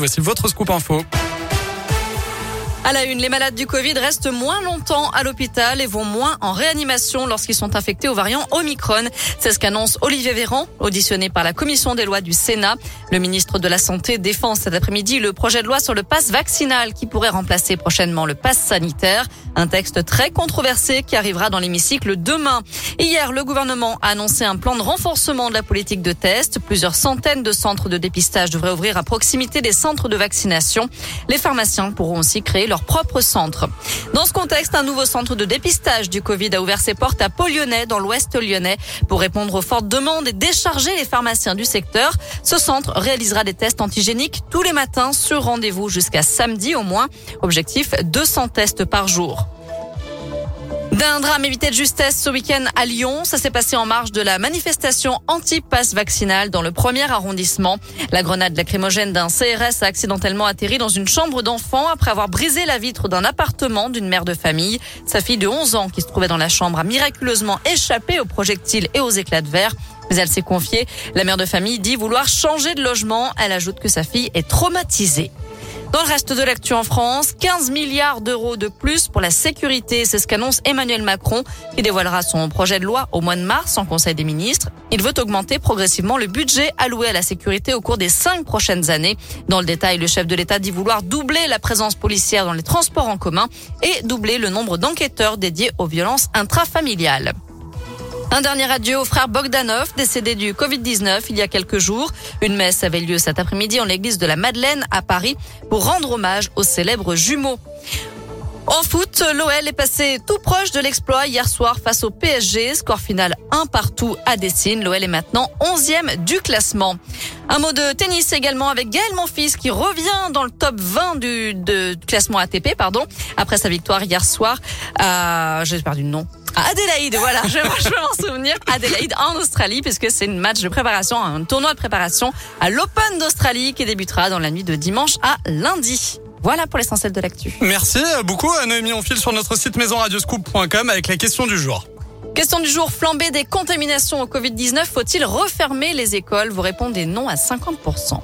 Voici votre scoop info. À la une, les malades du Covid restent moins longtemps à l'hôpital et vont moins en réanimation lorsqu'ils sont infectés au variant Omicron. C'est ce qu'annonce Olivier Véran, auditionné par la commission des lois du Sénat. Le ministre de la Santé défend cet après-midi le projet de loi sur le pass vaccinal qui pourrait remplacer prochainement le pass sanitaire. Un texte très controversé qui arrivera dans l'hémicycle demain. Hier, le gouvernement a annoncé un plan de renforcement de la politique de test. Plusieurs centaines de centres de dépistage devraient ouvrir à proximité des centres de vaccination. Les pharmaciens pourront aussi créer leur Dans ce contexte, un nouveau centre de dépistage du Covid a ouvert ses portes à Pau-Lyonnais, dans l'ouest lyonnais, pour répondre aux fortes demandes et décharger les pharmaciens du secteur. Ce centre réalisera des tests antigéniques tous les matins sur rendez-vous jusqu'à samedi au moins. Objectif 200 tests par jour. D'un drame évité de justesse ce week-end à Lyon, ça s'est passé en marge de la manifestation anti-pass vaccinal dans le premier arrondissement. La grenade lacrymogène d'un CRS a accidentellement atterri dans une chambre d'enfant après avoir brisé la vitre d'un appartement d'une mère de famille. Sa fille de 11 ans qui se trouvait dans la chambre a miraculeusement échappé aux projectiles et aux éclats de verre. Mais elle s'est confiée. La mère de famille dit vouloir changer de logement. Elle ajoute que sa fille est traumatisée. Dans le reste de l'actu en France, 15 milliards d'euros de plus pour la sécurité. C'est ce qu'annonce Emmanuel Macron, qui dévoilera son projet de loi au mois de mars en Conseil des ministres. Il veut augmenter progressivement le budget alloué à la sécurité au cours des cinq prochaines années. Dans le détail, le chef de l'État dit vouloir doubler la présence policière dans les transports en commun et doubler le nombre d'enquêteurs dédiés aux violences intrafamiliales. Un dernier adieu au frère Bogdanov, décédé du Covid-19 il y a quelques jours. Une messe avait lieu cet après-midi en l'église de la Madeleine à Paris pour rendre hommage aux célèbres jumeaux. En foot, l'OL est passé tout proche de l'exploit hier soir face au PSG. Score final un partout à Dessine. L'OL est maintenant 11e du classement. Un mot de tennis également avec Gaël Monfils qui revient dans le top 20 du classement ATP pardon après sa victoire hier soir. J'ai perdu le nom. Adélaïde, voilà, je, je vais m'en souvenir. Adélaïde en Australie, puisque c'est une match de préparation, un tournoi de préparation à l'Open d'Australie qui débutera dans la nuit de dimanche à lundi. Voilà pour l'essentiel de l'actu. Merci beaucoup, Noémie. On file sur notre site maisonradioscoop.com avec la question du jour. Question du jour, flambée des contaminations au Covid-19, faut-il refermer les écoles? Vous répondez non à 50%.